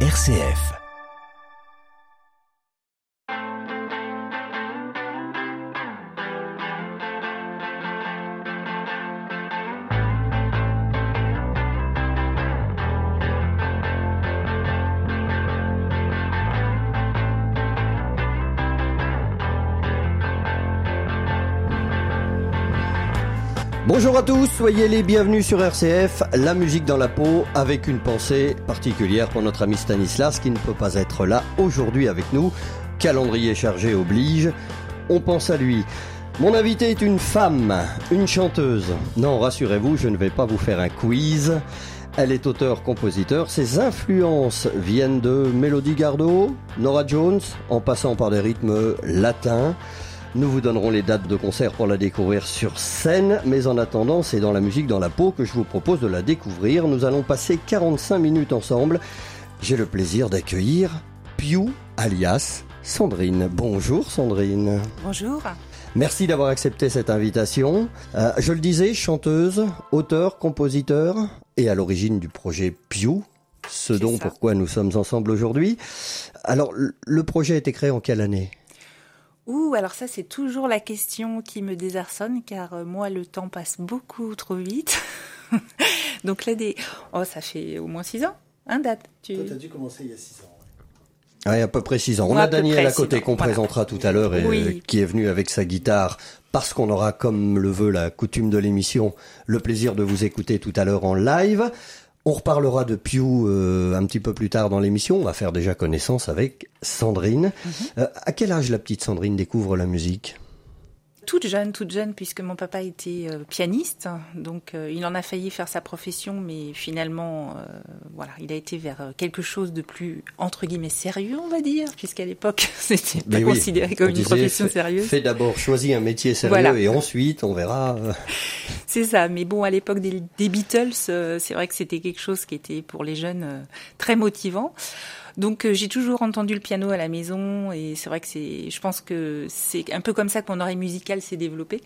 RCF. Bonjour à tous, soyez les bienvenus sur RCF, la musique dans la peau, avec une pensée particulière pour notre ami Stanislas qui ne peut pas être là aujourd'hui avec nous. Calendrier chargé oblige, on pense à lui. Mon invité est une femme, une chanteuse. Non, rassurez-vous, je ne vais pas vous faire un quiz. Elle est auteur-compositeur. Ses influences viennent de Mélodie Gardot, Nora Jones, en passant par des rythmes latins. Nous vous donnerons les dates de concert pour la découvrir sur scène, mais en attendant, c'est dans la musique dans la peau que je vous propose de la découvrir. Nous allons passer 45 minutes ensemble. J'ai le plaisir d'accueillir Piu, alias Sandrine. Bonjour Sandrine. Bonjour. Merci d'avoir accepté cette invitation. Euh, je le disais, chanteuse, auteur, compositeur et à l'origine du projet Piu, ce dont pourquoi nous sommes ensemble aujourd'hui. Alors, le projet a été créé en quelle année? Ouh, alors ça c'est toujours la question qui me désarçonne car euh, moi le temps passe beaucoup trop vite. Donc là des oh ça fait au moins six ans, hein date. Tu... Toi dû commencer il y a six ans. Oui, à peu près six ans. On a Daniel à côté qu'on présentera tout à l'heure et qui est venu avec sa guitare parce qu'on aura, comme le veut la coutume de l'émission, le plaisir de vous écouter tout à l'heure en live. On reparlera de Pew euh, un petit peu plus tard dans l'émission. On va faire déjà connaissance avec Sandrine. Mhm. Euh, à quel âge la petite Sandrine découvre la musique? Toute jeune, toute jeune, puisque mon papa était euh, pianiste, donc euh, il en a failli faire sa profession, mais finalement, euh, voilà, il a été vers quelque chose de plus entre guillemets sérieux, on va dire, puisqu'à l'époque c'était pas considéré comme une profession sérieuse. Fais d'abord, choisis un métier sérieux et ensuite on verra. C'est ça, mais bon, à l'époque des, des, Beatles, c'est vrai que c'était quelque chose qui était pour les jeunes très motivant. Donc euh, j'ai toujours entendu le piano à la maison et c'est vrai que c'est, je pense que c'est un peu comme ça que mon oreille musicale s'est développée.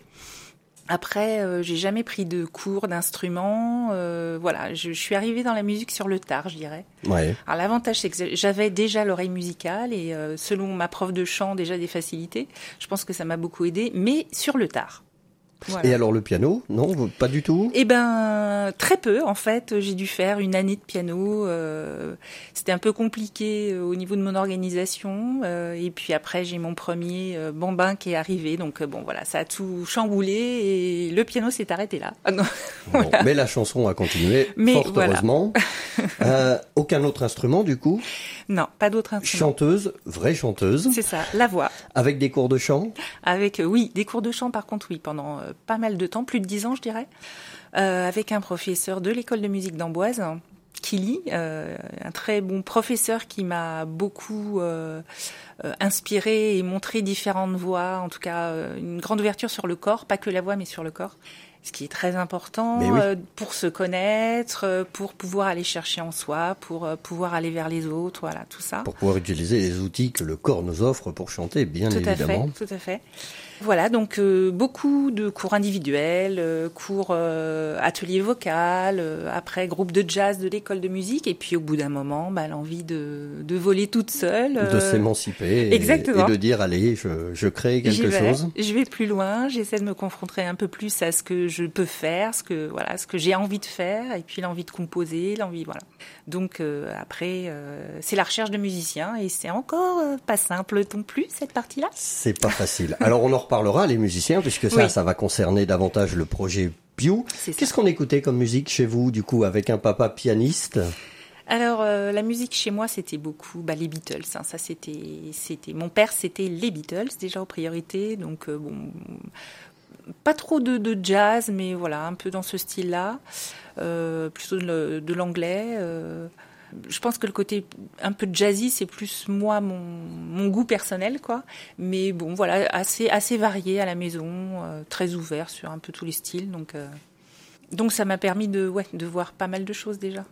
Après, euh, j'ai jamais pris de cours d'instrument. Euh, voilà, je, je, suis arrivée dans la musique sur le tard, je dirais. Ouais. Alors l'avantage, c'est que j'avais déjà l'oreille musicale et euh, selon ma prof de chant, déjà des facilités. Je pense que ça m'a beaucoup aidé, mais sur le tard. Et alors le piano Non, pas du tout? Eh ben, très peu en fait. J'ai dû faire une année de piano. Euh, C'était un peu compliqué euh, au niveau de mon organisation. Euh, et puis après, j'ai mon premier bambin qui est arrivé. Donc bon, voilà, ça a tout chamboulé et le piano s'est arrêté là. Ah bon, Mais la chanson a continué, mais fort heureusement. aucun autre instrument du coup? Non, pas d'autre instrument. Chanteuse, vraie chanteuse. C'est ça, la voix. Avec des cours de chant? Avec, oui, des cours de chant par contre, oui, pendant pas mal de temps, plus de dix ans je dirais, euh, avec un professeur de l'école de musique d'Amboise, Kili, euh, un très bon professeur qui m'a beaucoup euh, euh, inspiré et montré différentes voix, en tout cas euh, une grande ouverture sur le corps, pas que la voix mais sur le corps ce qui est très important pour se connaître, pour pouvoir aller chercher en soi, pour pouvoir aller vers les autres, voilà, tout ça. Pour pouvoir utiliser les outils que le corps nous offre pour chanter, bien tout évidemment. À fait, tout à fait. Voilà, donc euh, beaucoup de cours individuels, euh, cours euh, ateliers vocal, après groupe de jazz de l'école de musique, et puis au bout d'un moment, bah, l'envie de, de voler toute seule. de s'émanciper. Et, et, de dire, allez, je, je crée quelque chose. Je vais plus loin, j'essaie de me confronter un peu plus à ce que je peux faire, ce que, voilà, ce que j'ai envie de faire, et puis l'envie de composer, l'envie, voilà. Donc après, c'est la recherche de musiciens, et c'est encore pas simple non plus, cette partie-là. C'est pas facile. Alors on en parlera, les musiciens, puisque ça, ça va concerner davantage le projet Pew. Qu'est-ce qu'on écoutait comme musique chez vous, du coup, avec un papa pianiste alors euh, la musique chez moi c'était beaucoup bah, les Beatles. Hein. ça c'était c'était mon père c'était les Beatles déjà en priorité donc euh, bon pas trop de, de, jazz mais voilà un peu dans ce style là euh, plutôt de, de l'anglais. Je pense que le côté un peu jazzy, c'est plus moi mon, mon, goût personnel, quoi. Mais bon, voilà, assez assez varié à la maison, euh, très ouvert sur un peu tous les styles, donc euh, donc ça m'a permis de ouais de voir pas mal de choses déjà.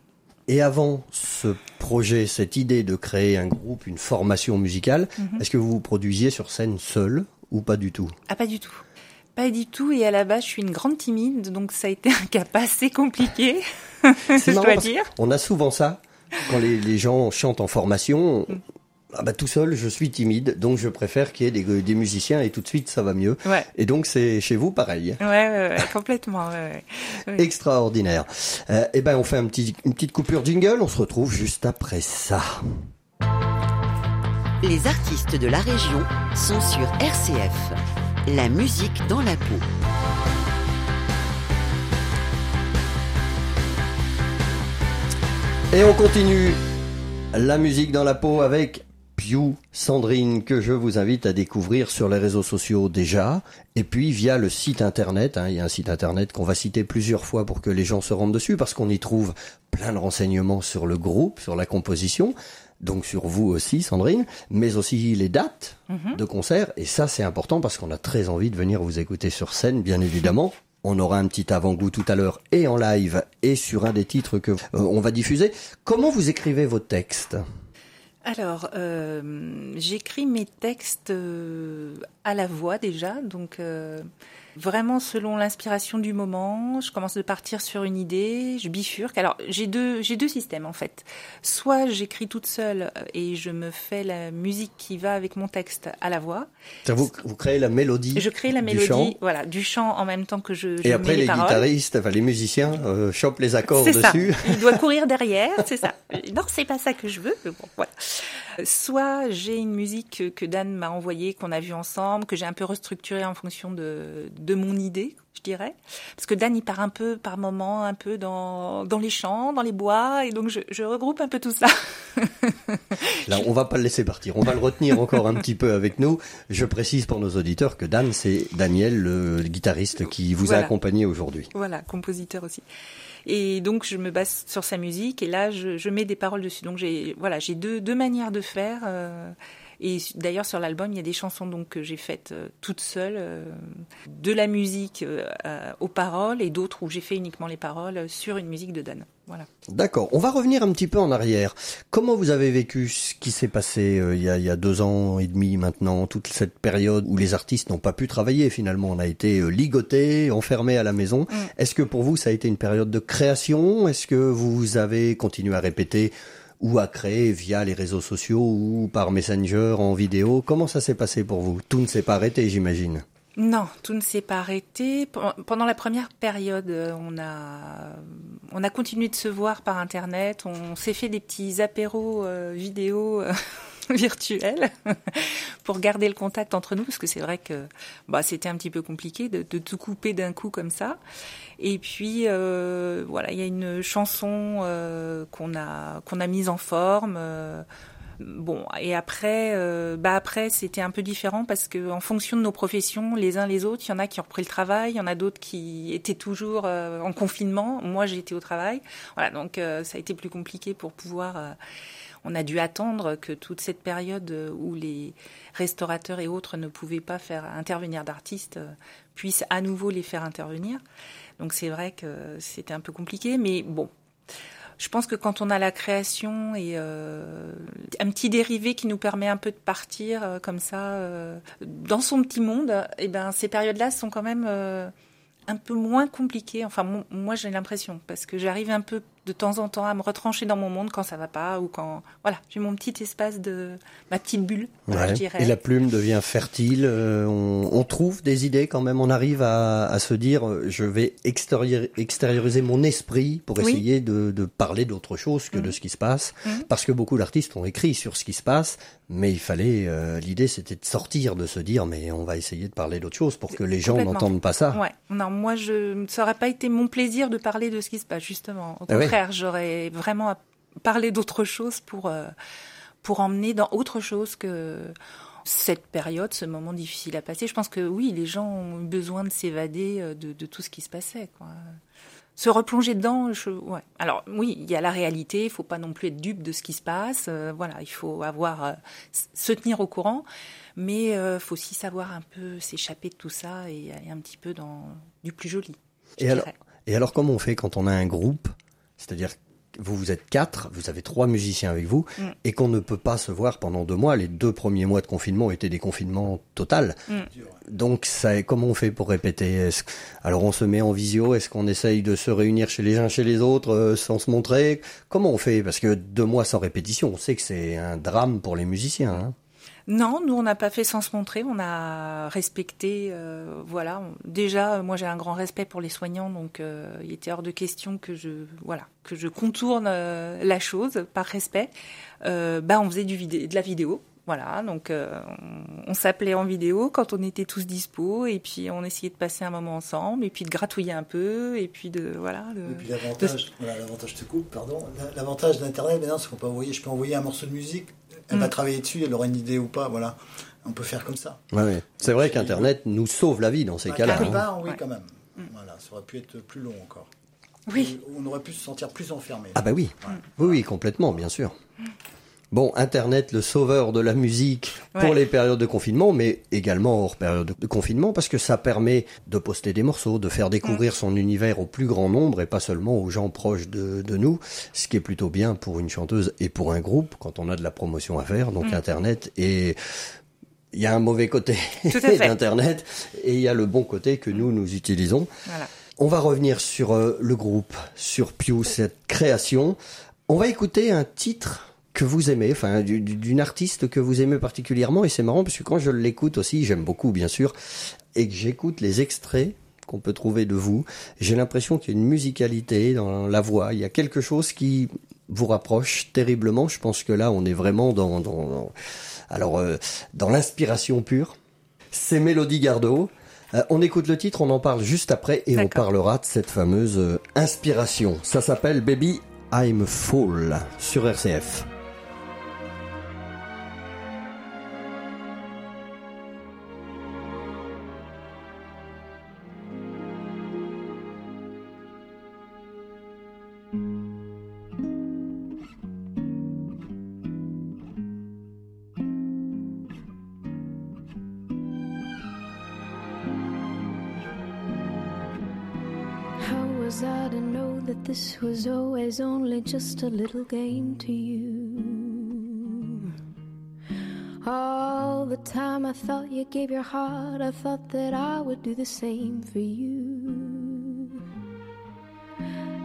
Et avant ce projet, cette idée de créer un groupe, une formation musicale, -hmm. est-ce que vous vous produisiez sur scène seul ou pas du tout? Ah, pas du tout. Pas du tout. Et à la base, je suis une grande timide, donc ça a été un cas pas assez compliqué, je dois dire. On a souvent ça quand les, les gens chantent en formation, ah bah, tout seul, je suis timide, donc je préfère qu'il y ait des, des, musiciens et tout de suite ça va mieux. Ouais. Et donc c'est chez vous pareil. Ouais, ouais, ouais complètement. Ouais, ouais. Extraordinaire. Euh, eh ben on fait un petit, une petite coupure jingle, on se retrouve juste après ça. Les artistes de la région sont sur RCF. La musique dans la peau. Et on continue la musique dans la peau avec Pew Sandrine que je vous invite à découvrir sur les réseaux sociaux déjà et puis via le site internet. Hein, il y a un site internet qu'on va citer plusieurs fois pour que les gens se rendent dessus parce qu'on y trouve plein de renseignements sur le groupe, sur la composition. Donc sur vous aussi, Sandrine, mais aussi les dates mm -hmm. de concert. Et ça, c'est important parce qu'on a très envie de venir vous écouter sur scène, bien évidemment. On aura un petit avant-goût tout à l'heure et en live et sur un des titres que euh, on va diffuser. Comment vous écrivez vos textes? Alors, euh, j'écris mes textes euh, à la voix déjà, donc vraiment selon l'inspiration du moment. Je commence de partir sur une idée, je bifurque. Alors, j'ai deux, j'ai deux systèmes en fait. Soit j'écris toute seule et je me fais la musique qui va avec mon texte à la voix. Vous, vous créez la mélodie. Je crée la mélodie, du chant. voilà, du chant en même temps que je. je et après, mets les, les guitaristes, enfin les musiciens, euh, chopent les accords dessus. Ça. Il doit courir derrière, c'est ça. Non, c'est pas ça que je veux. Mais bon, voilà. Soit j'ai une musique que Dan m'a envoyée, qu'on a vue ensemble, que j'ai un peu restructurée en fonction de, de mon idée, je dirais. Parce que Dan, il part un peu par moment, un peu dans, dans les champs, dans les bois, et donc je, je regroupe un peu tout ça. Là, on va pas le laisser partir, on va le retenir encore un petit peu avec nous. Je précise pour nos auditeurs que Dan, c'est Daniel, le, guitariste qui vous voilà. a accompagné aujourd'hui. Voilà, compositeur aussi. Et donc je me base sur sa musique et là je, je mets des paroles dessus. Donc j'ai voilà j'ai deux, deux manières de faire. Euh, et d'ailleurs sur l'album il y a des chansons donc que j'ai faites euh, toute seule, euh, de la musique euh, aux paroles et d'autres où j'ai fait uniquement les paroles sur une musique de Dan. Voilà. D'accord. On va revenir un petit peu en arrière. Comment vous avez vécu ce qui s'est passé euh, il, y a, il y a deux ans et demi maintenant, toute cette période où les artistes n'ont pas pu travailler finalement, on a été euh, ligotés, enfermés à la maison. Mm. Est-ce que pour vous ça a été une période de création? Est-ce que vous avez continué à répéter ou à créer via les réseaux sociaux ou par Messenger en vidéo Comment ça s'est passé pour vous? Tout ne s'est pas arrêté, j'imagine. Non, tout ne s'est pas arrêté. Pendant la première période, on a, on a continué de se voir par Internet. On s'est fait des petits apéros euh, vidéo euh, virtuels pour garder le contact entre nous, parce que c'est vrai que bah, c'était un petit peu compliqué de, de tout couper d'un coup comme ça. Et puis, euh, voilà, il y a une chanson euh, qu'on a, qu'on a mise en forme. Euh, Bon, et après, euh, bah après, c'était un peu différent parce que en fonction de nos professions, les uns les autres, il y en a qui ont repris le travail, il y en a d'autres qui étaient toujours euh, en confinement. Moi, été au travail. Voilà, donc euh, ça a été plus compliqué pour pouvoir. Euh, on a dû attendre que toute cette période où les restaurateurs et autres ne pouvaient pas faire intervenir d'artistes euh, puissent à nouveau les faire intervenir. Donc c'est vrai que c'était un peu compliqué, mais bon, je pense que quand on a la création et euh, un petit dérivé qui nous permet un peu de partir euh, comme ça euh, dans son petit monde, eh ben ces périodes-là sont quand même euh, un peu moins compliquées. Enfin, moi j'ai l'impression parce que j'arrive un peu de temps en temps à me retrancher dans mon monde quand ça va pas ou quand voilà j'ai mon petit espace de ma petite bulle Ouais. je dirais Et la plume devient fertile. euh, on, on trouve des idées quand même. On arrive à, à se dire, euh, je vais extérioriser mon esprit pour Oui. essayer de, de parler d'autre chose que de Mhm. ce qui se passe. Mhm. Parce que beaucoup d'artistes ont écrit sur ce qui se passe, mais il fallait. euh, L'idée, c'était de sortir, de se dire, mais on va essayer de parler d'autre chose pour que les gens n'entendent pas ça. Ouais. Non, moi, je, ça aurait pas été mon plaisir de parler de ce qui se passe, justement. Au Ah ouais. Contraire, j'aurais vraiment parlé d'autre chose pour, euh, pour emmener dans autre chose que cette période, ce moment difficile à passer. Je pense que oui, les gens ont eu besoin de s'évader euh, de, de tout ce qui se passait, quoi. Se replonger dedans, je, ouais. Alors oui, il y a la réalité, il faut pas non plus être dupe de ce qui se passe. euh, voilà, il faut avoir euh, se tenir au courant, mais euh, faut aussi savoir un peu s'échapper de tout ça et aller un petit peu dans du plus joli. alors, et alors, comment on fait quand on a un groupe C'est-à-dire, vous vous êtes quatre, vous avez trois musiciens avec vous, Mm. et qu'on ne peut pas se voir pendant deux mois. Les deux premiers mois de confinement étaient des confinements totals. Mm. Donc, ça, comment on fait pour répéter? Est-ce- Alors, on se met en visio. Est-ce qu'on essaye de se réunir chez les uns chez les autres euh, sans se montrer? Comment on fait? Parce que deux mois sans répétition, on sait que c'est un drame pour les musiciens. hein. Non, nous on n'a pas fait sans se montrer, on a respecté, euh, voilà. Déjà, euh, moi j'ai un grand respect pour les soignants, donc euh, il était hors de question que je, voilà, que je contourne euh, la chose par respect. Bah, on faisait du de la vidéo, voilà. Donc euh, on, on s'appelait en vidéo quand on était tous dispo, et puis on essayait de passer un moment ensemble, et puis de gratouiller un peu, et puis de, voilà. de- Et puis l'avantage, voilà, l'avantage te coupe, pardon. La- L'avantage d'Internet maintenant, c'est qu'on peut envoyer, je peux envoyer un morceau de musique, elle va Mm. travailler dessus, elle aura une idée ou pas, voilà. On peut faire comme ça. Ouais, ouais. C'est vrai qu'Internet nous sauve la vie dans ces Bah, cas-là. quelque hein. part, oui, Ouais. quand même. Voilà, ça aurait pu être plus long encore. Oui. On aurait pu se sentir plus enfermé. Ah bah oui, oui, oui, complètement, bien sûr. Bon, Internet, le sauveur de la musique pour Ouais. les périodes de confinement, mais également hors période de confinement, parce que ça permet de poster des morceaux, de faire découvrir son univers au plus grand nombre et pas seulement aux gens proches de, de nous, ce qui est plutôt bien pour une chanteuse et pour un groupe quand on a de la promotion à faire. Donc Internet et il y a un mauvais côté d'Internet et il y a le bon côté que nous nous utilisons. Voilà. On va revenir sur euh, le groupe, sur Pew, cette création. On va écouter un titre que vous aimez, enfin du- du- d'une artiste que vous aimez particulièrement, et c'est marrant parce que quand je l'écoute aussi, j'aime beaucoup bien sûr, et que j'écoute les extraits qu'on peut trouver de vous, j'ai l'impression qu'il y a une musicalité dans la voix, il y a quelque chose qui vous rapproche terriblement. Je pense que là, on est vraiment dans, dans, dans- alors euh, dans l'inspiration pure. C'est Mélodie Gardot. Euh, on écoute le titre, on en parle juste après et on parlera de cette fameuse euh, inspiration. Ça s'appelle Baby I'm Full sur RCF. Just a little game to you? All the time I thought you gave your heart, I thought that I would do the same for you.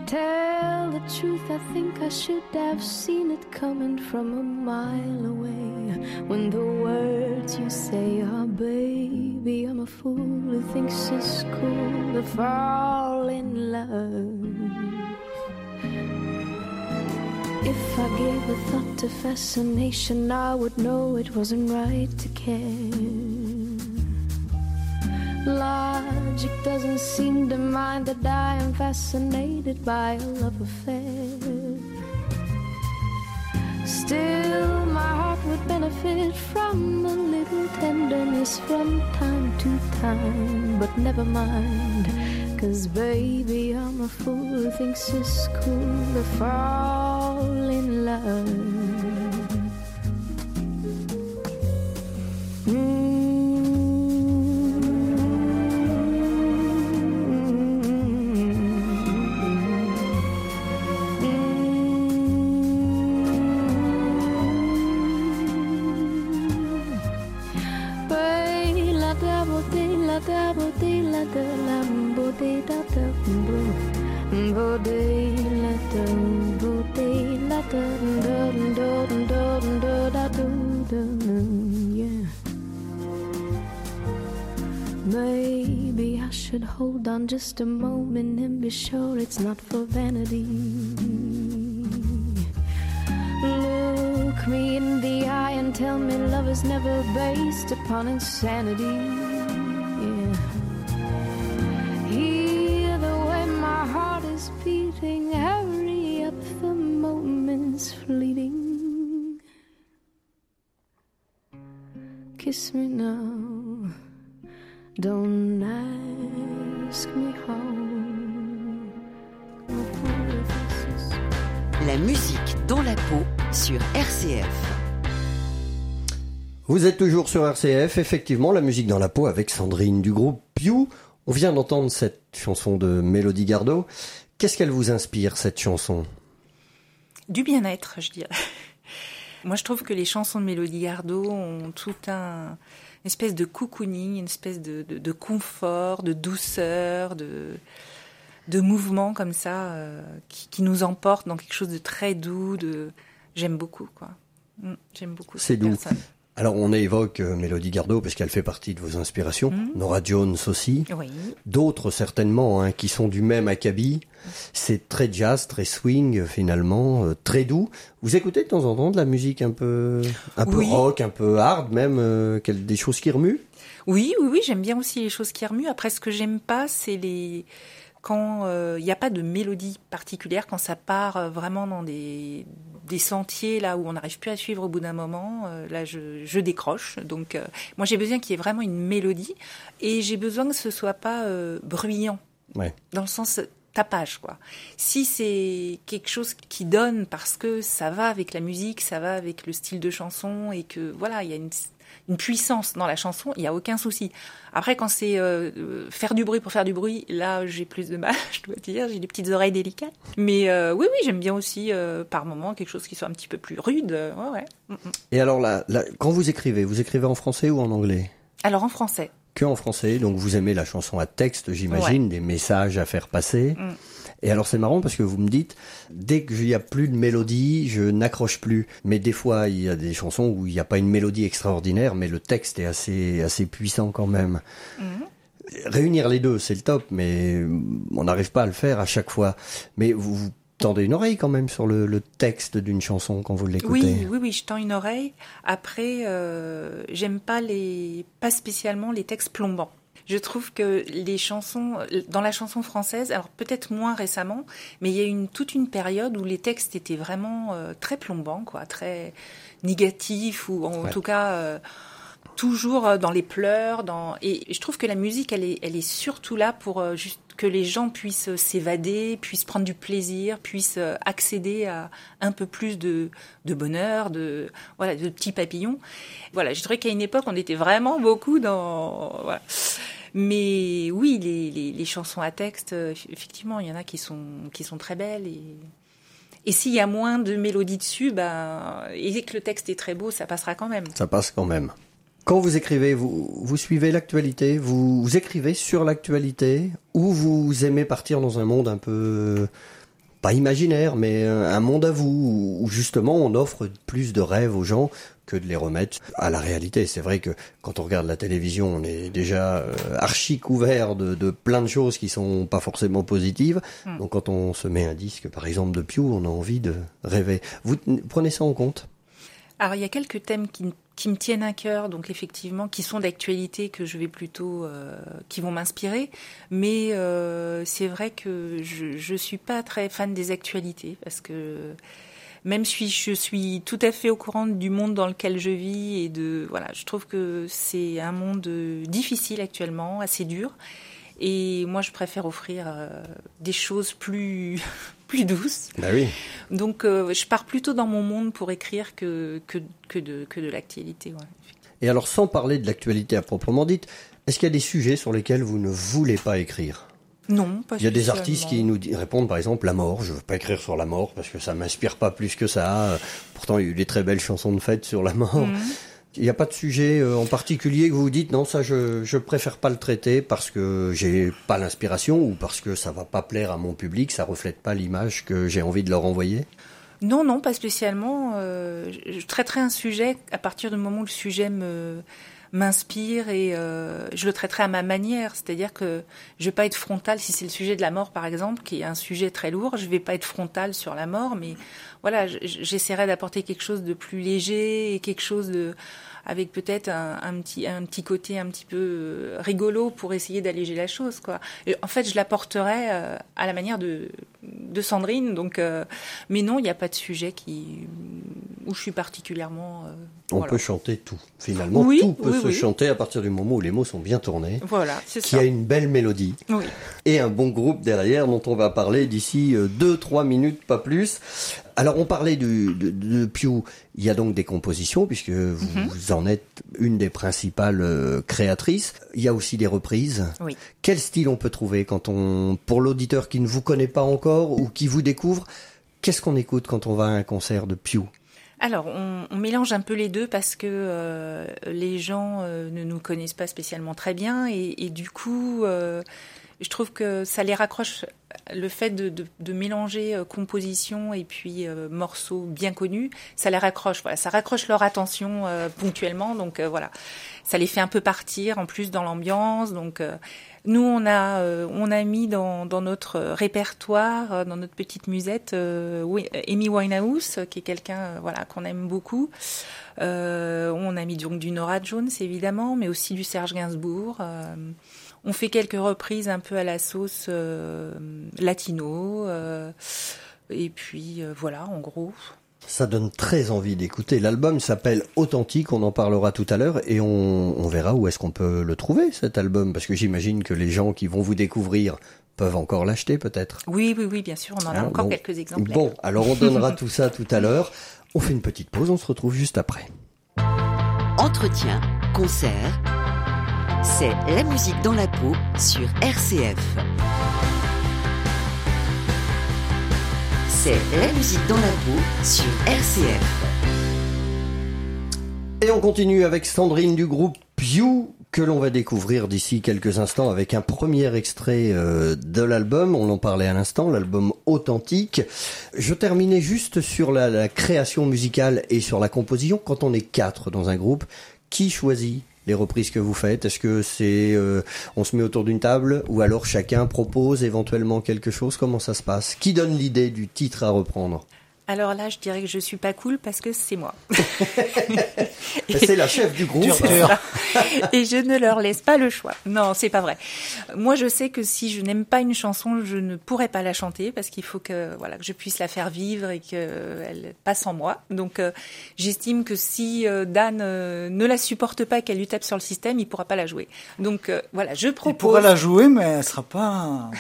Tell the truth, I think I should have seen it coming from a mile away. When the words you say are, baby, I'm a fool who thinks it's cool to fall in love. If I gave a thought to fascination, I would know it wasn't right to care. Logic doesn't seem to mind that I am fascinated by a love affair. Still, my heart would benefit from a little tenderness from time to time. But never mind, cause baby, I'm a fool who thinks it's cool to fall love. Just a moment and be sure it's not for vanity. Look me in the eye and tell me love is never based upon insanity. RCF. Vous êtes toujours sur RCF, effectivement, la musique dans la peau avec Sandrine du groupe Pew. On vient d'entendre cette chanson de Mélodie Gardot. Qu'est-ce qu'elle vous inspire, cette chanson? Du bien-être, je dirais. Moi, je trouve que les chansons de Mélodie Gardot ont tout un une espèce de cocooning, une espèce de, de, de confort, de douceur, de, de mouvement comme ça, euh, qui, qui, nous emporte dans quelque chose de très doux. De... J'aime beaucoup, quoi. Mm, j'aime beaucoup. C'est doux. Personne. Alors on évoque euh, Mélodie Gardot parce qu'elle fait partie de vos inspirations, mmh. Nora Jones aussi, oui. d'autres certainement hein, qui sont du même acabit. C'est très jazz, très swing finalement, euh, très doux. Vous écoutez de temps en temps de la musique un peu, un peu rock, un peu hard même, euh, des choses qui remuent? Oui, oui, oui, j'aime bien aussi les choses qui remuent. Après, ce que j'aime pas, c'est les quand il n'y a pas de mélodie particulière, quand ça part euh, vraiment dans des, des sentiers là où on n'arrive plus à suivre au bout d'un moment, euh, là je, je décroche. Donc euh, moi j'ai besoin qu'il y ait vraiment une mélodie et j'ai besoin que ce soit pas euh, bruyant, Ouais. dans le sens tapage quoi. Si c'est quelque chose qui donne parce que ça va avec la musique, ça va avec le style de chanson et que voilà il y a une une puissance dans la chanson, il n'y a aucun souci. Après, quand c'est euh, faire du bruit pour faire du bruit, là, j'ai plus de mal, je dois dire. J'ai des petites oreilles délicates. Mais euh, oui, oui, j'aime bien aussi, euh, par moment, quelque chose qui soit un petit peu plus rude. Ouais, ouais. Mm, mm. Et alors là, là, quand vous écrivez, vous écrivez en français ou en anglais? Alors, en français. Que en français, donc vous aimez la chanson à texte, j'imagine, des messages à faire passer. Mm. Et alors c'est marrant parce que vous me dites, dès qu'il n'y a plus de mélodie, je n'accroche plus. Mais des fois, il y a des chansons où il n'y a pas une mélodie extraordinaire, mais le texte est assez, assez puissant quand même. Mhm. Réunir les deux, c'est le top, mais on n'arrive pas à le faire à chaque fois. Mais vous, vous tendez une oreille quand même sur le, le texte d'une chanson quand vous l'écoutez. Oui, oui, oui, je tends une oreille. Après, euh, j'aime pas les, pas spécialement les textes plombants. Je trouve que les chansons, dans la chanson française, alors peut-être moins récemment, mais il y a une toute une période où les textes étaient vraiment euh, très plombants, quoi, très négatifs ou en Ouais. tout cas euh, toujours euh, dans les pleurs. Dans et je trouve que la musique, elle est, elle est surtout là pour euh, que les gens puissent euh, s'évader, puissent prendre du plaisir, puissent accéder à un peu plus de, de bonheur, de voilà, de petits papillons. Voilà, je dirais qu'à une époque, on était vraiment beaucoup dans. Mais oui, les, les, les chansons à texte, effectivement, il y en a qui sont qui sont très belles et et s'il y a moins de mélodie dessus, ben et que le texte est très beau, ça passera quand même. Ça passe quand même. Quand vous écrivez, vous, vous suivez l'actualité, vous, vous écrivez sur l'actualité, ou vous aimez partir dans un monde un peu, pas imaginaire, mais un monde à vous, où justement on offre plus de rêves aux gens que de les remettre à la réalité. C'est vrai que quand on regarde la télévision, on est déjà euh, archi couvert de, de plein de choses qui sont pas forcément positives. Hmm. Donc quand on se met un disque, par exemple, de Pew, on a envie de rêver. Vous prenez ça en compte? Alors il y a quelques thèmes qui, qui me tiennent à cœur, donc effectivement, qui sont d'actualité que je vais plutôt, euh, qui vont m'inspirer. Mais euh, c'est vrai que je je suis pas très fan des actualités parce que même si je suis tout à fait au courant du monde dans lequel je vis et de voilà, je trouve que c'est un monde difficile actuellement, assez dur. Et moi, je préfère offrir euh, des choses plus plus douces. Bah oui. Donc, euh, je pars plutôt dans mon monde pour écrire que, que, que de, que de l'actualité. Ouais. Et alors, sans parler de l'actualité à proprement dite, est-ce qu'il y a des sujets sur lesquels vous ne voulez pas écrire? Non, pas Il y a des artistes qui nous répondent, par exemple, la mort. Je veux pas écrire sur la mort parce que ça m'inspire pas plus que ça. Euh, Pourtant, il y a eu des très belles chansons de fête sur la mort. Mhm. Il n'y a pas de sujet euh, en particulier que vous dites non ça je je préfère pas le traiter parce que j'ai pas l'inspiration ou parce que ça va pas plaire à mon public, ça reflète pas l'image que j'ai envie de leur envoyer. Non, non, pas spécialement. Euh, je traiterai un sujet à partir du moment où le sujet me m'inspire et euh, je le traiterai à ma manière. C'est-à-dire que je vais pas être frontale si c'est le sujet de la mort, par exemple, qui est un sujet très lourd. Je vais pas être frontale sur la mort, mais voilà, j'essaierai d'apporter quelque chose de plus léger et quelque chose de avec peut-être un, un petit un petit côté un petit peu euh, rigolo pour essayer d'alléger la chose quoi. Et en fait, je l'apporterai euh, à la manière de de Sandrine donc euh, mais non, il n'y a pas de sujet qui où je suis particulièrement euh, On voilà. peut chanter tout. Finalement, Oui, tout peut oui, se oui. chanter à partir du moment où les mots sont bien tournés, Voilà, c'est ça. y a une belle mélodie. Et un bon groupe derrière dont on va parler d'ici 2-3 minutes, pas plus. Alors on parlait du, de, de Pew, il y a donc des compositions puisque vous, Mhm. vous en êtes une des principales euh, créatrices. Il y a aussi des reprises. Oui. Quel style on peut trouver quand on, pour l'auditeur qui ne vous connaît pas encore ou qui vous découvre, Qu'est-ce qu'on écoute quand on va à un concert de Pew alors, on, on, mélange un peu les deux parce que euh, les gens euh, ne nous connaissent pas spécialement très bien et, et du coup, euh, je trouve que ça les raccroche. Le fait de, de, de mélanger euh, composition et puis euh, morceaux bien connus, ça les raccroche. Voilà, ça raccroche leur attention euh, ponctuellement. Donc voilà, ça les fait un peu partir en plus dans l'ambiance. Donc nous, on a, on a mis dans, notre répertoire, dans notre petite musette, oui, Amy Winehouse, qui est quelqu'un, voilà, qu'on aime beaucoup. on a mis donc du Nora Jones, évidemment, mais aussi du Serge Gainsbourg. On fait quelques reprises un peu à la sauce euh, latino. Euh, et puis euh, voilà, en gros. Ça donne très envie d'écouter. L'album s'appelle Authentique, on en parlera tout à l'heure et on, on verra où est-ce qu'on peut le trouver cet album parce que j'imagine que les gens qui vont vous découvrir peuvent encore l'acheter peut-être. Oui, oui, oui, bien sûr, on en a Hein, encore bon. quelques exemplaires. Bon, alors on donnera tout ça tout à l'heure. On fait une petite pause, on se retrouve juste après. Entretien, concert, c'est la musique dans la peau sur RCF. C'est la musique dans la peau sur RCF. Et on continue avec Sandrine du groupe Pew que l'on va découvrir d'ici quelques instants avec un premier extrait euh, de l'album. On en parlait à l'instant, l'album authentique. Je terminais juste sur la, la création musicale et sur la composition. Quand on est quatre dans un groupe, qui choisit les reprises que vous faites Est-ce que c'est euh, on se met autour d'une table ou alors chacun propose éventuellement quelque chose Comment ça se passe? Qui donne l'idée du titre à reprendre? Alors là, je dirais que je suis pas cool parce que c'est moi. C'est la chef du groupe. Et je ne leur laisse pas le choix. Non, c'est pas vrai. Moi, je sais que si je n'aime pas une chanson, je ne pourrais pas la chanter parce qu'il faut que voilà que je puisse la faire vivre et qu'elle passe en moi. Donc, euh, j'estime que si euh, Dan euh, ne la supporte pas, qu'elle lui tape sur le système, il pourra pas la jouer. Donc euh, voilà, je Il propose. pourra la jouer, mais elle sera pas.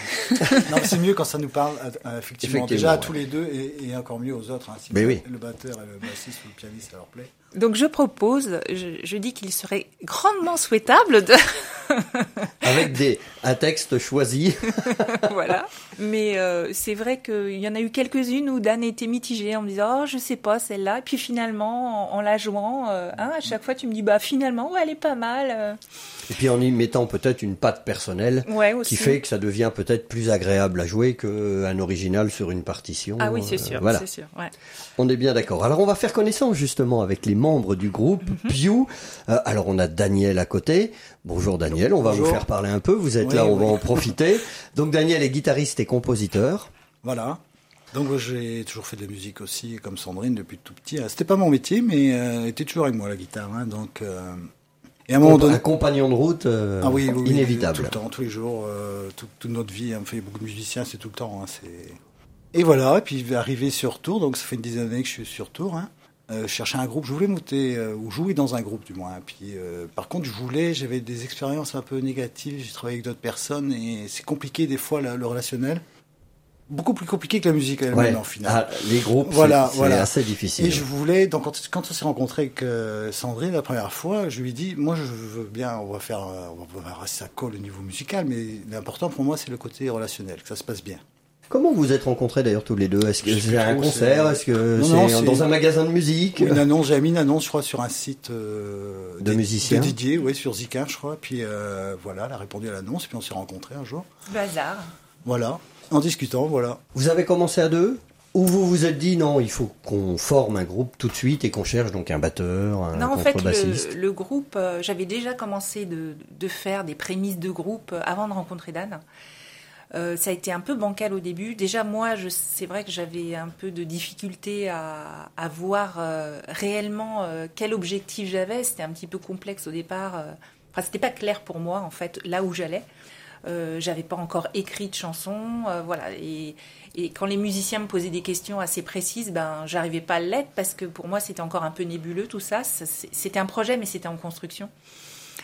non, c'est mieux quand ça nous parle, euh, effectivement, Effectivement, déjà à tous les deux et, et encore mieux aux autres. Hein, si Mais le, oui. le batteur et le bassiste ou le pianiste, ça leur plaît. Donc je propose. Je, je dis qu'il serait grandement souhaitable de avec des un texte choisi. voilà. Mais euh, c'est vrai qu'il y en a eu quelques-unes où Dan était mitigé en me disant oh je sais pas celle-là. Et puis finalement en, en la jouant, euh, hein, à chaque fois tu me dis bah finalement ouais elle est pas mal. euh. Et puis en y mettant peut-être une patte personnelle Ouais aussi. qui fait que ça devient peut-être plus agréable à jouer qu'un original sur une partition. ah oui c'est Euh, sûr, Voilà, c'est sûr. Ouais. on est bien d'accord. Alors on va faire connaissance justement avec les membres du groupe Mhm. Pew. Euh, alors on a Daniel à côté. Bonjour Daniel, on va vous faire parler un peu. Vous êtes Oui, là, on va en profiter. Donc Daniel est guitariste et compositeur. Voilà. Donc j'ai toujours fait de la musique aussi, comme Sandrine, depuis tout petit. Euh, C'était pas mon métier, mais euh, elle était toujours avec moi la guitare. hein, donc, euh, et à un moment donné, Un compagnon de route euh, ah oui, oui, oui, inévitable. tout le temps, tous les jours, euh, tout- toute notre vie. On fait beaucoup de musiciens, c'est tout le temps. hein, et voilà. Et puis arrivé sur Tours, donc ça fait une dizaine d'années que je suis sur Tours. Hein. Euh, je cherchais un groupe, je voulais monter euh, ou jouer dans un groupe du moins. Puis, euh, par contre, je voulais, j'avais des expériences un peu négatives. J'ai travaillé avec d'autres personnes et c'est compliqué des fois le, le relationnel. Beaucoup plus compliqué que la musique elle-même Ouais. en final. Ah, les groupes, Voilà, c'est voilà. assez difficile. Et je voulais, donc quand, quand on s'est rencontré avec euh, Sandrine la première fois, je lui ai dit, moi je veux bien, on va faire, euh, on va voir si ça colle au niveau musical, mais l'important pour moi c'est le côté relationnel, que ça se passe bien. Comment vous êtes rencontrés d'ailleurs tous les deux? Est-ce que c'est un concert? Est-ce que c'est dans un magasin de musique? Une annonce, j'ai mis une annonce, je crois, sur un site euh, De musiciens de Didier, oui, sur Zika, je crois. Puis euh, voilà, elle a répondu à l'annonce, puis on s'est rencontrés un jour. Le hasard. Voilà, en discutant, voilà. Vous avez commencé à deux? Ou vous vous êtes dit non, il faut qu'on forme un groupe tout de suite et qu'on cherche donc un batteur, un Non, en fait, le, le groupe, euh, j'avais déjà commencé de, de faire des prémices de groupe avant de rencontrer Dan. Euh, ça a été un peu bancal au début. Déjà, moi, c'est vrai que j'avais un peu de difficulté à, à voir euh, réellement euh, quel objectif j'avais. C'était un petit peu complexe au départ. euh. Enfin, c'était pas clair pour moi, en fait, là où j'allais. Euh, j'avais pas encore écrit de chansons, euh, voilà. Et, et quand les musiciens me posaient des questions assez précises, ben j'arrivais pas à l'être parce que pour moi c'était encore un peu nébuleux tout ça. C'était un projet, mais c'était en construction,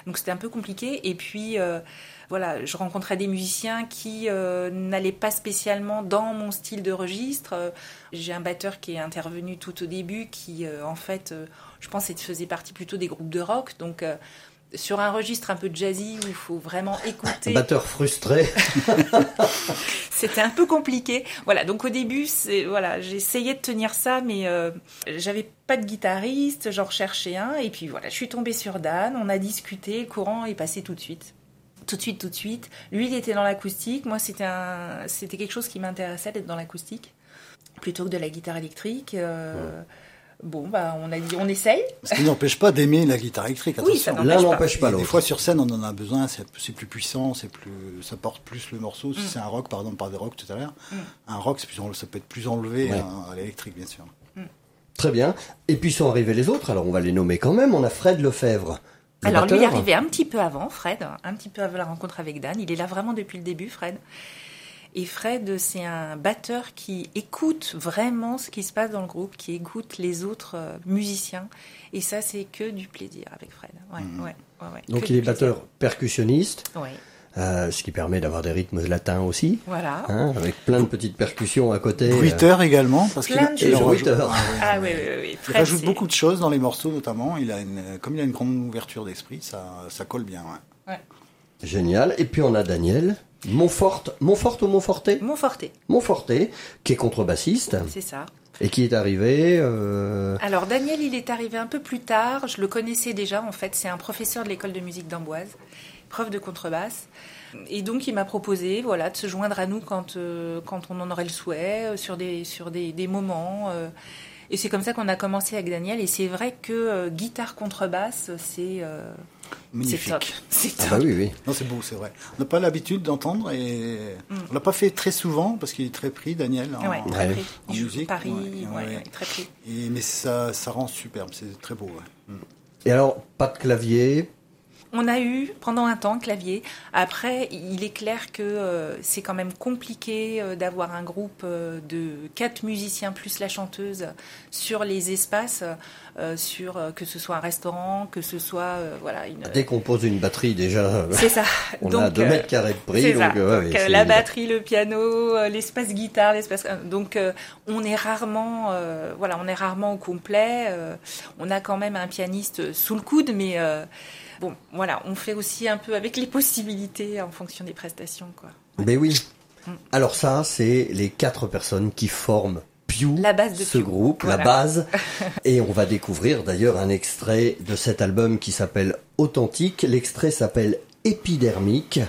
donc c'était un peu compliqué. Et puis euh, voilà, je rencontrais des musiciens qui euh, n'allaient pas spécialement dans mon style de registre. J'ai un batteur qui est intervenu tout au début, qui euh, en fait, euh, je pense, faisait partie plutôt des groupes de rock, donc. sur un registre un peu jazzy où il faut vraiment écouter. Batteur frustré. C'était un peu compliqué. Voilà, donc au début, c'est voilà, essayé de tenir ça, mais euh, j'avais pas de guitariste, j'en recherchais un, et puis voilà, je suis tombée sur Dan, on a discuté, le courant est passé tout de suite. Tout de suite, tout de suite. Lui, il était dans l'acoustique, moi, c'était un, c'était quelque chose qui m'intéressait d'être dans l'acoustique, plutôt que de la guitare électrique. euh, Bon, bah, on a dit, on essaye. Ce qui n'empêche pas d'aimer la guitare électrique. Oui, ça attention. n'empêche pas. n'empêche pas Des l'autre. fois sur scène on en a besoin, c'est c'est plus puissant, c'est plus, ça porte plus le morceau. Mm. Si c'est un rock, par exemple, par des rock tout à l'heure, un rock c'est plus en- ça peut être plus enlevé Ouais. à, à l'électrique bien sûr. Très bien. Et puis sont arrivés les autres, alors on va les nommer quand même. On a Fred Lefebvre. Alors lui, il est arrivé un petit peu avant, Fred, un petit peu avant la rencontre avec Dan. Il est là vraiment depuis le début, Fred. Et Fred, c'est un batteur qui écoute vraiment ce qui se passe dans le groupe, qui écoute les autres euh, musiciens. Et ça, c'est que du plaisir avec Fred. Ouais, ouais, ouais, ouais, Donc il est plaisir. batteur percussionniste, euh, ce qui permet d'avoir des rythmes latins aussi, voilà. hein, avec plein de petites percussions à côté. euh, Bruiteur également parce qu'il Plein de il choses. en rajoute-. Ah. Ah oui, oui, oui. Il rajoute beaucoup de choses dans les morceaux notamment. Il a une, comme il a une grande ouverture d'esprit, ça, ça colle bien. ouais. Ouais. Génial. Et puis on a Daniel Montfort, Montfort ou Montforté Montforté, Montforté, qui est contrebassiste c'est ça. et qui est arrivé. euh, Alors Daniel, il est arrivé un peu plus tard. Je le connaissais déjà en fait. C'est un professeur de l'école de musique d'Amboise, prof de contrebasse. Et donc il m'a proposé, voilà, de se joindre à nous quand euh, quand on en aurait le souhait, euh, sur des sur des, des moments. euh. et c'est comme ça qu'on a commencé avec Daniel. Et c'est vrai que euh, guitare contrebasse, c'est euh, c'est Magnifique. top, c'est Ah top. bah oui, oui. Non, c'est beau, c'est vrai. On n'a pas l'habitude d'entendre et Mm. on l'a pas fait très souvent parce qu'il est très pris, Daniel. en- Ouais, très Ouais. pris. En Il joue musique, Paris, ouais, ouais, ouais. ouais, très pris. Et, mais ça, ça rend superbe, c'est très beau. ouais. Mm. Et alors, pas de clavier. On a eu pendant un temps clavier. Après, il est clair que euh, c'est quand même compliqué euh, d'avoir un groupe euh, de quatre musiciens plus la chanteuse sur les espaces, euh, sur euh, que ce soit un restaurant, que ce soit euh, voilà une. Dès qu'on pose une batterie, déjà, C'est ça. on donc, a 2 euh, mètres carrés de prix. Donc, ouais, la batterie, le piano, l'espace guitare, l'espace. Donc, euh, on est rarement, euh, voilà, on est rarement au complet. euh, on a quand même un pianiste sous le coude, mais euh, bon, voilà, on fait aussi un peu avec les possibilités en fonction des prestations, quoi. Ben oui. Mm. Alors ça, c'est les quatre personnes qui forment Pew, La base de ce Pew. groupe, la base. Et on va découvrir d'ailleurs un extrait de cet album qui s'appelle Authentique. L'extrait s'appelle Épidermique.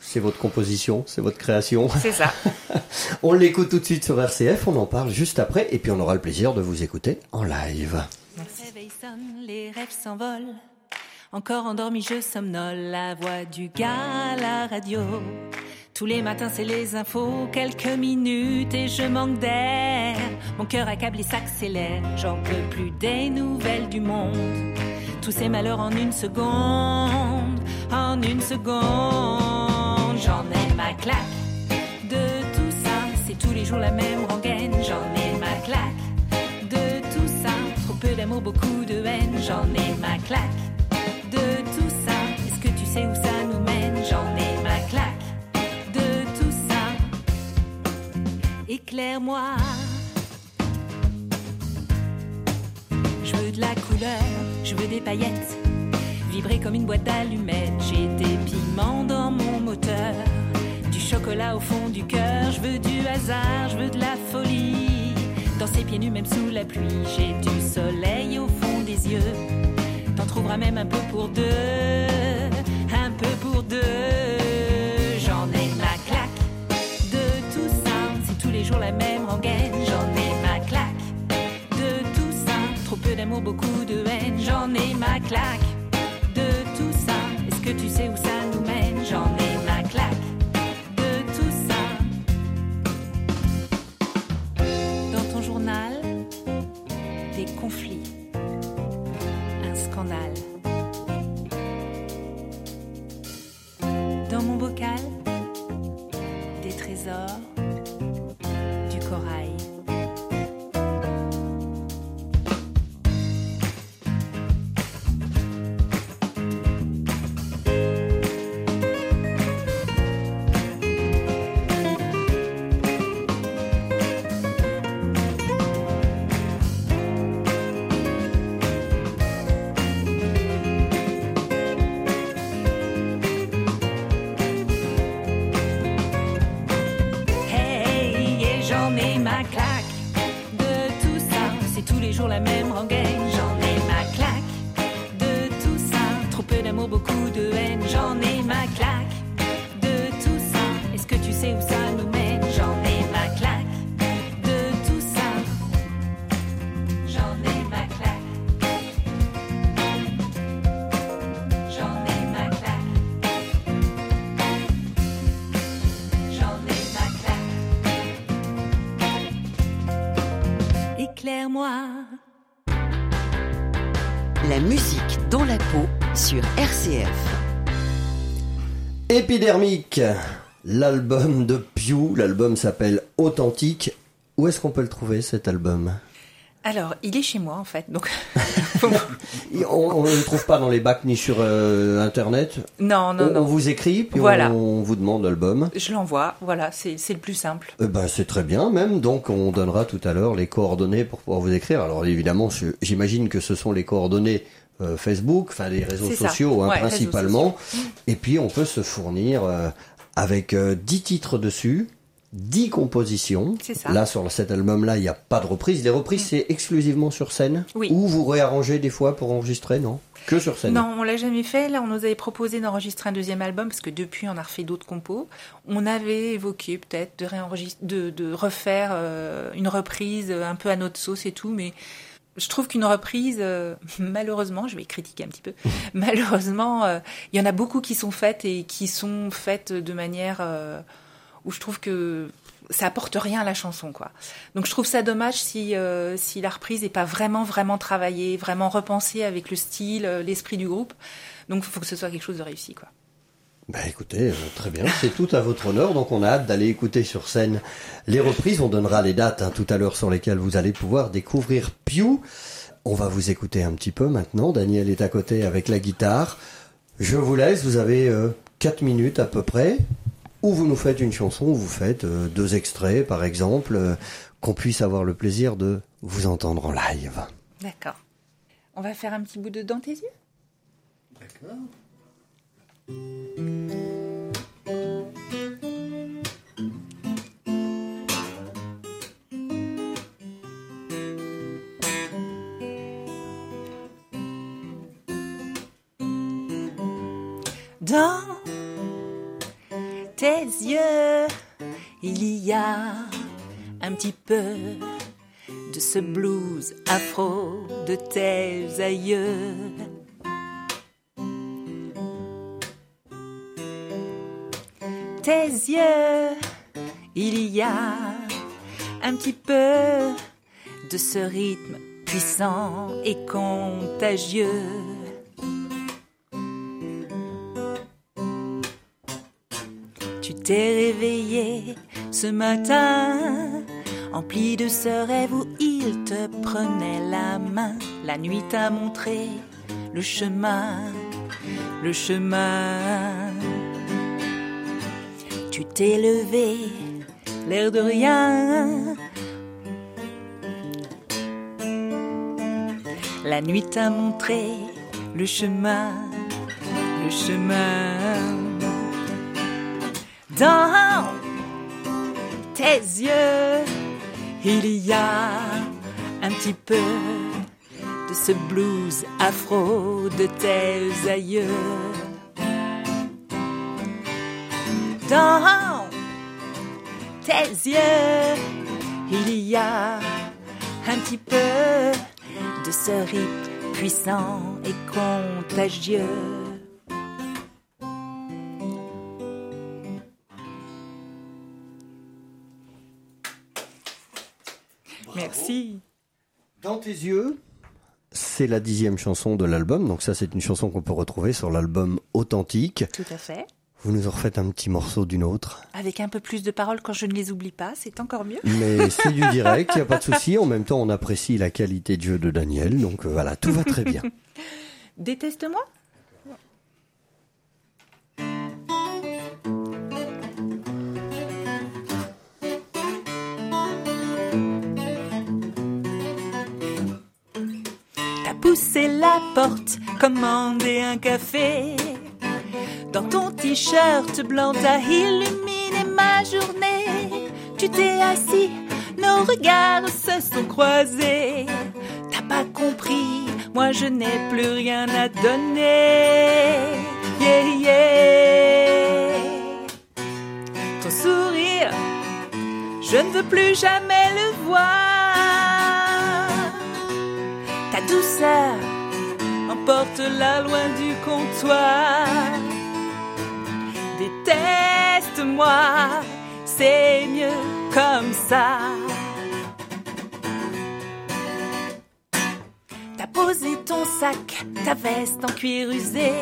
C'est votre composition, c'est votre création. C'est ça. On l'écoute tout de suite sur RCF, on en parle juste après, et puis on aura le plaisir de vous écouter en live. Le réveil sonne, les rêves s'envolent. Encore endormi, je somnole. La voix du gars à la radio. Tous les matins, c'est les infos. Quelques minutes et je manque d'air. Mon cœur accablé s'accélère. J'en peux plus des nouvelles du monde. Tous ces malheurs en une seconde. En une seconde. J'en ai ma claque de tout ça. C'est tous les jours la même rengaine. J'en ai ma claque de tout ça. Trop peu d'amour, beaucoup de haine. J'en ai ma claque de tout ça. Est-ce que tu sais où ça nous mène? J'en ai ma claque de tout ça. Éclaire-moi. Je veux de la couleur, je veux des paillettes. Vibrer comme une boîte d'allumettes. J'ai des piments dans mon moteur. Du chocolat au fond du cœur. Je veux du hasard, je veux de la folie. Dans ses pieds nus, même sous la pluie. J'ai du soleil au fond des yeux. T'en trouveras même un peu pour deux. Un peu pour deux. J'en ai ma claque de tout ça. C'est tous les jours la même rengaine. J'en ai ma claque de tout ça. Trop peu d'amour, beaucoup de haine. J'en ai ma claque de tout ça. Est-ce que tu sais où ça scandale. Épidermique, l'album de Pew, l'album s'appelle Authentique. Où est-ce qu'on peut le trouver cet album? Alors, il est chez moi en fait. Donc, On ne le trouve pas dans les bacs ni sur euh, internet. non, non, on, on non. vous écrit puis Voilà. on vous demande l'album. Je l'envoie. Voilà, c'est le plus simple. Eh ben, c'est très bien même, donc on donnera tout à l'heure les coordonnées pour pouvoir vous écrire. Alors évidemment, j'imagine que ce sont les coordonnées euh, Facebook, enfin les réseaux sociaux hein, Ouais, réseaux principalement. Et puis on peut se fournir euh, avec euh, 10 titres dessus, 10 compositions. Mm. Là sur cet album-là, il n'y a pas de reprise. Les reprises, c'est exclusivement sur scène Oui. Ou vous réarrangez des fois pour enregistrer, non? Que sur scène Non, on l'a jamais fait. Là, on nous avait proposé d'enregistrer un deuxième album parce que depuis, on a refait d'autres compos. On avait évoqué peut-être de, de, de refaire euh, une reprise euh, un peu à notre sauce et tout, mais je trouve qu'une reprise, euh, malheureusement, je vais critiquer un petit peu, malheureusement, euh, il y en a beaucoup qui sont faites et qui sont faites de manière euh, où je trouve que ça apporte rien à la chanson, quoi. Donc je trouve ça dommage si euh, si la reprise n'est pas vraiment vraiment travaillée, vraiment repensée avec le style, euh, l'esprit du groupe. Donc il faut que ce soit quelque chose de réussi, quoi. Bah écoutez, euh, très bien, c'est tout à votre honneur, donc on a hâte d'aller écouter sur scène les reprises, on donnera les dates hein, tout à l'heure sur lesquelles vous allez pouvoir découvrir Pew. On va vous écouter un petit peu maintenant, Daniel est à côté avec la guitare. Je vous laisse, vous avez 4 minutes à peu près, où vous nous faites une chanson, où vous faites euh, deux extraits par exemple, euh, qu'on puisse avoir le plaisir de vous entendre en live. D'accord. On va faire un petit bout de dans tes yeux? D'accord. Dans tes yeux, il y a un petit peu de ce blues afro de tes aïeux. Tes yeux, il y a un petit peu de ce rythme puissant et contagieux. Tu t'es réveillé ce matin, empli de ce rêve où il te prenait la main. La nuit t'a montré le chemin, le chemin. T'es levé, l'air de rien. La nuit t'a montré le chemin, le chemin dans tes yeux, il y a un petit peu de ce blues afro de tes aïeux. Dans tes yeux, il y a un petit peu de ce rythme puissant et contagieux. Merci. Dans tes yeux, c'est la dixième chanson de l'album, donc ça c'est une chanson qu'on peut retrouver sur l'album Authentique. Tout à fait. Vous nous en refaites un petit morceau d'une autre, Avec un peu plus de paroles quand je ne les oublie pas, c'est encore mieux. mais c'est du direct, il n'y a pas de souci. En même temps, on apprécie la qualité de jeu de Daniel, donc euh, voilà, tout va très bien. Déteste-moi? T'as poussé la porte, commandé un café. Dans ton t-shirt blanc, t'as illuminé ma journée. Tu t'es assis, nos regards se sont croisés. T'as pas compris, moi je n'ai plus rien à donner. Yeah, yeah. Ton sourire, je ne veux plus jamais le voir. Ta douceur emporte-la loin du comptoir. Déteste-moi, c'est mieux comme ça. T'as posé ton sac, ta veste en cuir usé.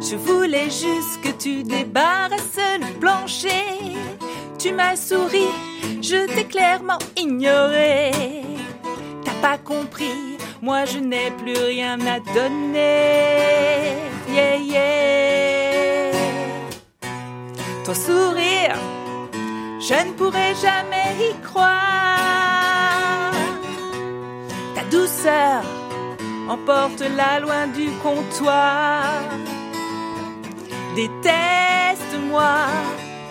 Je voulais juste que tu débarrasses le plancher. Tu m'as souri, je t'ai clairement ignoré. T'as pas compris, moi je n'ai plus rien à donner. Yeah, yeah. Sourire, je ne pourrai jamais y croire. Ta douceur emporte-la loin du comptoir. Déteste-moi,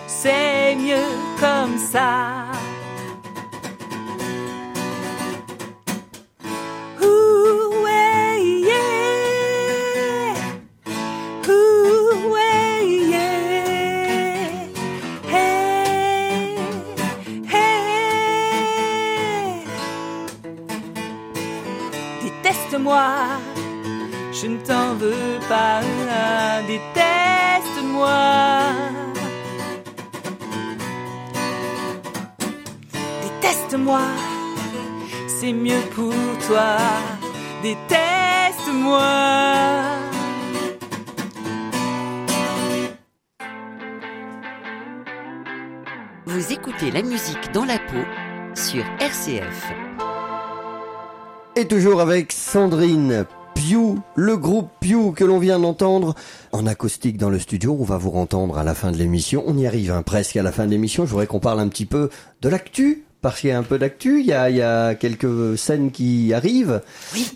c'est mieux comme ça. Je ne t'en veux pas. Déteste-moi. Déteste-moi, c'est mieux pour toi. Déteste-moi. Vous écoutez la musique dans la peau sur RCF. Et toujours avec Sandrine Piu, le groupe Piu que l'on vient d'entendre en acoustique dans le studio. On va vous entendre à la fin de l'émission. On y arrive hein, presque à la fin de l'émission. Je voudrais qu'on parle un petit peu de l'actu. Parce qu'il y a un peu d'actu, il y a, il y a quelques scènes qui arrivent,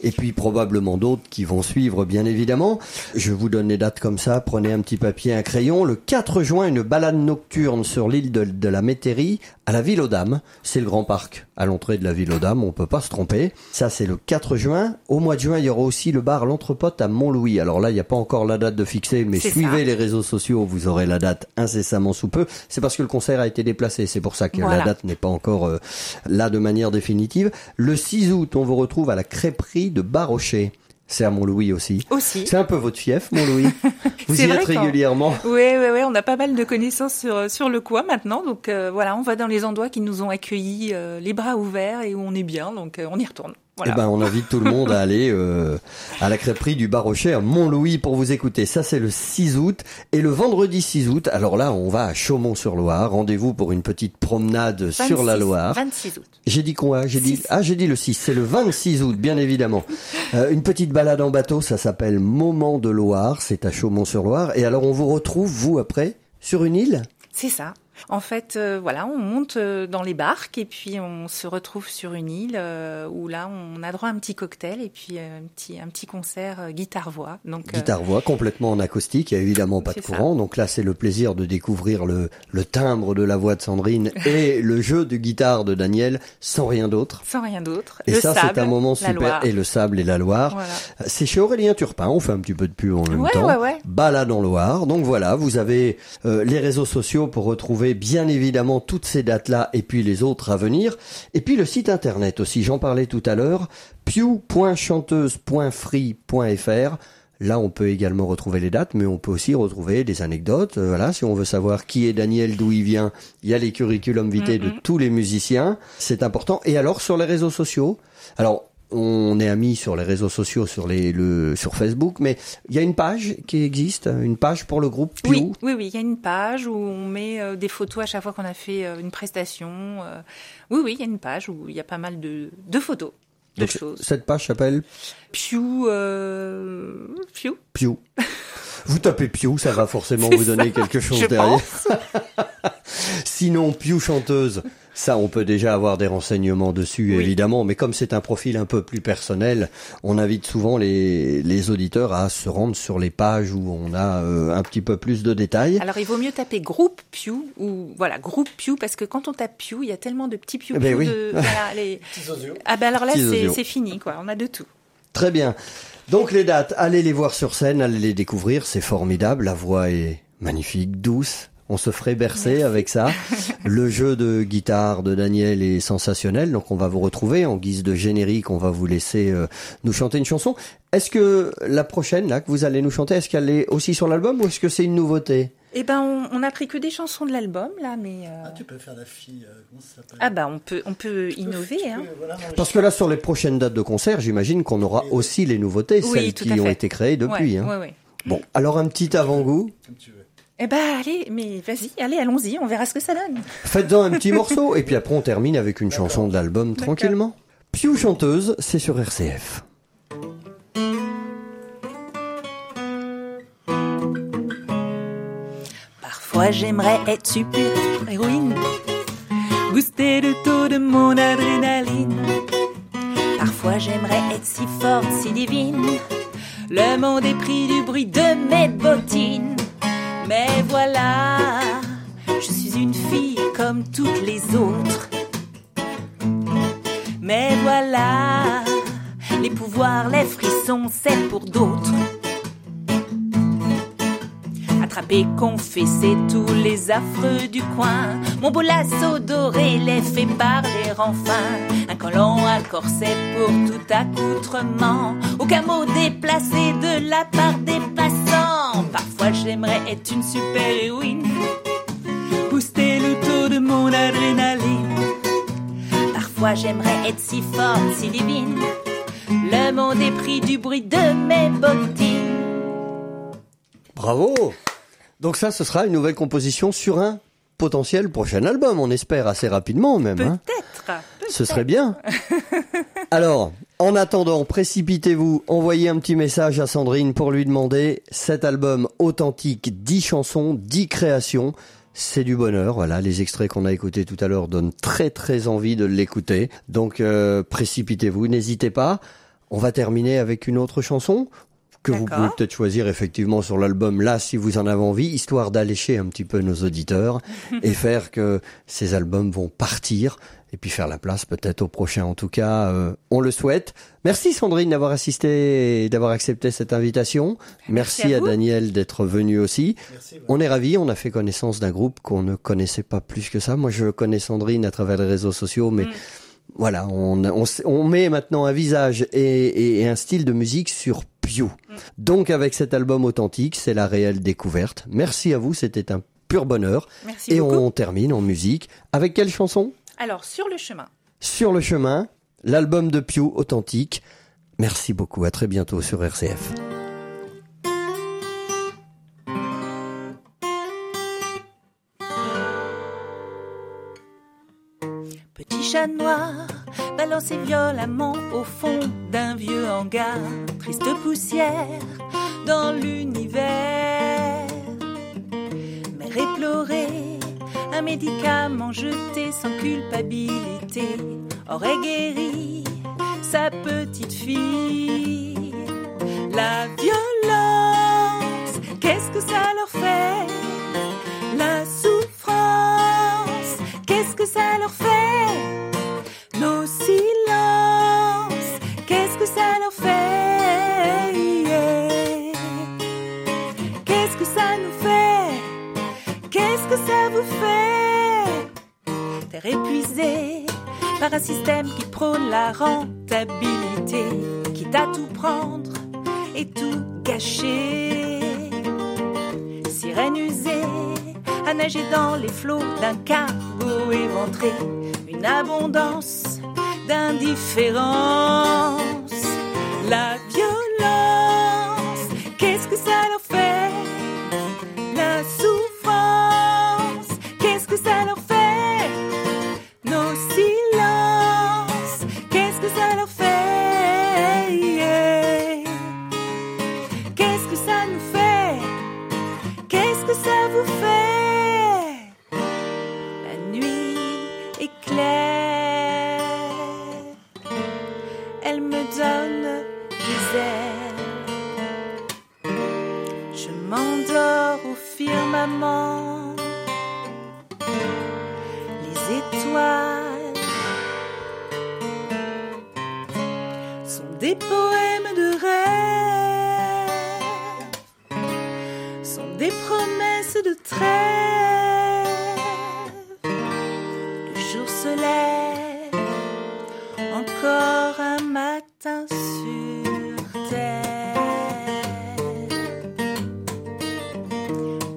et puis probablement d'autres qui vont suivre, bien évidemment. Je vous donne les dates comme ça, prenez un petit papier, un crayon. Le 4 juin, une balade nocturne sur l'île de, de la Métairie, à la Ville aux Dames. C'est le grand parc à l'entrée de la Ville aux Dames, on peut pas se tromper. Ça, c'est le 4 juin. Au mois de juin, il y aura aussi le bar L'Entrepote à Montlouis. Alors là, il n'y a pas encore la date de fixer, mais suivez ça. les réseaux sociaux, vous aurez la date incessamment sous peu. C'est parce que le concert a été déplacé, c'est pour ça que Voilà. la date n'est pas encore euh, là de manière définitive. Le 6 août, on vous retrouve à la crêperie de Barrochet. C'est à Montlouis aussi. Aussi. C'est un peu votre fief, Montlouis. Vous y êtes régulièrement. Oui, oui, oui, on a pas mal de connaissances sur, sur le coin maintenant. Donc euh, voilà, on va dans les endroits qui nous ont accueillis euh, les bras ouverts et où on est bien. Donc euh, on y retourne. Voilà. Eh ben, on invite tout le monde à aller euh, à la crêperie du Barrochet à Montlouis pour vous écouter. Ça, c'est le 6 août. Et le vendredi 6 août, alors là, on va à Chaumont-sur-Loire. Rendez-vous pour une petite promenade sur la 26 Loire. 26 août. J'ai dit quoi? J'ai dit ah j'ai dit le 6, c'est le 26 août bien évidemment. Euh, une petite balade en bateau, ça s'appelle Moment de Loire, c'est à Chaumont-sur-Loire et alors on vous retrouve vous après sur une île? C'est ça. En fait, euh, voilà, on monte euh, dans les barques et puis on se retrouve sur une île euh, où là, on a droit à un petit cocktail et puis euh, un petit un petit concert guitare-voix. Donc Guitare-voix complètement en acoustique, il y a évidemment pas de ça. courant. Donc là, c'est le plaisir de découvrir le, le timbre de la voix de Sandrine et le jeu de guitare de Daniel sans rien d'autre. sans rien d'autre. Et Le ça, c'est un moment super. Loire. Et le sable et la Loire. Voilà. C'est chez Aurélien Turpin, on fait un petit peu de pub en même Ouais, temps. ouais, ouais. Balade en Loire. Donc voilà, vous avez les réseaux sociaux pour retrouver bien évidemment toutes ces dates-là et puis les autres à venir. Et puis le site internet aussi, j'en parlais tout à l'heure, pew.chanteuse.free.fr. Là, on peut également retrouver les dates, mais on peut aussi retrouver des anecdotes. Euh, voilà, si on veut savoir qui est Daniel, d'où il vient, il y a les curriculum vitae de tous les musiciens. C'est important. Et alors, sur les réseaux sociaux, alors on est amis sur les réseaux sociaux, sur les le sur Facebook, mais il y a une page qui existe, une page pour le groupe Pew. Oui, oui, oui, il y a une page où on met euh, des photos à chaque fois qu'on a fait euh, une prestation. euh. Oui, oui, il y a une page où il y a pas mal de, de photos, de Donc, choses. Cette page s'appelle Pew, euh, Pew, Pew. Vous tapez Pew, ça va forcément vous donner quelque chose je derrière. pense. Sinon, Piu chanteuse, ça, on peut déjà avoir des renseignements dessus, évidemment, mais comme c'est un profil un peu plus personnel, on invite souvent les, les auditeurs à se rendre sur les pages où on a euh, un petit peu plus de détails. Alors, il vaut mieux taper groupe Pew ou voilà groupe Pew parce que quand on tape Pew, il y a tellement de petits Pew. Eh ben oui. de, voilà, les... Ah ben alors là, c'est fini, quoi. On a de tout. Très bien. Donc les dates, allez les voir sur scène, allez les découvrir, c'est formidable. La voix est magnifique, douce, on se ferait bercer avec ça. Le jeu de guitare de Daniel est sensationnel, donc on va vous retrouver en guise de générique. On va vous laisser euh, nous chanter une chanson. Est-ce que la prochaine là que vous allez nous chanter, est-ce qu'elle est aussi sur l'album ou est-ce que c'est une nouveauté? Eh ben, on, on, a pris que des chansons de l'album là, mais. Euh... Ah, tu peux faire la fille. Euh, comment ça s'appelle? Ah ben, on peut, on peut innover. Peux, hein. voilà, Parce que là, sur les prochaines dates de concert, j'imagine qu'on aura aussi les nouveautés, oui, celles qui ont été créées depuis. Ouais, hein. ouais, ouais. Bon, alors un petit avant-goût. Comme tu veux. Eh ben allez, mais vas-y, allez, allons-y, on verra ce que ça donne. Faites-en un petit morceau et puis après on termine avec une chanson de l'album tranquillement. Piu chanteuse, c'est sur RCF. Parfois j'aimerais être super héroïne, booster le taux de mon adrénaline. Parfois j'aimerais être si forte, si divine, le monde est pris du bruit de mes bottines. Mais voilà, je suis une fille comme toutes les autres. Mais voilà, les pouvoirs, les frissons, c'est pour d'autres. Attraper, confesser tous les affreux du coin. Mon beau lasso doré les fait parler enfin. Un collant à corset pour tout accoutrement. Aucun mot déplacé de la part des passants. Parfois j'aimerais être une super-héroïne. Booster le taux de mon adrénaline. Parfois j'aimerais être si forte, si divine. Le monde est pris du bruit de mes bottines. Bravo Donc ça, ce sera une nouvelle composition sur un potentiel prochain album, on espère assez rapidement même. hein. Peut-être. Ce serait bien. Alors, en attendant, précipitez-vous, envoyez un petit message à Sandrine pour lui demander cet album authentique, 10 chansons, 10 créations. C'est du bonheur, voilà, les extraits qu'on a écoutés tout à l'heure donnent très très envie de l'écouter. Donc euh, précipitez-vous, n'hésitez pas. On va terminer avec une autre chanson que vous pouvez peut-être choisir effectivement sur l'album là si vous en avez envie, histoire d'allécher un petit peu nos auditeurs et faire que ces albums vont partir et puis faire la place peut-être au prochain. En tout cas, euh, on le souhaite. Merci Sandrine d'avoir assisté et d'avoir accepté cette invitation. Merci, à. Daniel d'être venu aussi. Merci. On est ravis, on a fait connaissance d'un groupe qu'on ne connaissait pas plus que ça. Moi, je connais Sandrine à travers les réseaux sociaux, mais Mm. voilà, on, on, on met maintenant un visage et, et- et un style de musique sur Pew. Donc, avec cet album authentique, c'est la réelle découverte. Merci à vous, c'était un pur bonheur. Merci et beaucoup. on termine en musique avec quelle chanson? Alors, sur le chemin. Sur le chemin, l'album de Pew authentique. Merci beaucoup, à très bientôt sur RCF. Petit chat noir, balancé violemment au fond d'un vieux hangar. Triste poussière dans l'univers. Mère éplorée, un médicament jeté sans culpabilité aurait guéri sa petite fille. La violence, qu'est-ce que ça leur fait? La souffrance, qu'est-ce que ça leur fait? Qu'est-ce que ça nous fait? Qu'est-ce que ça vous fait? Terre épuisée par un système qui prône la rentabilité, quitte à tout prendre et tout gâcher. Sirène usée à nager dans les flots d'un cargo éventré, une abondance d'indifférence. La violence,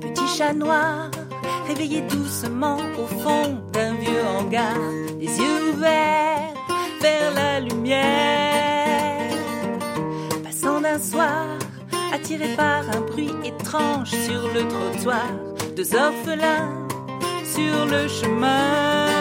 Petit chat noir, réveillé doucement au fond d'un vieux hangar, les yeux ouverts vers la lumière. Passant d'un soir, attiré par un bruit étrange sur le trottoir, deux orphelins sur le chemin.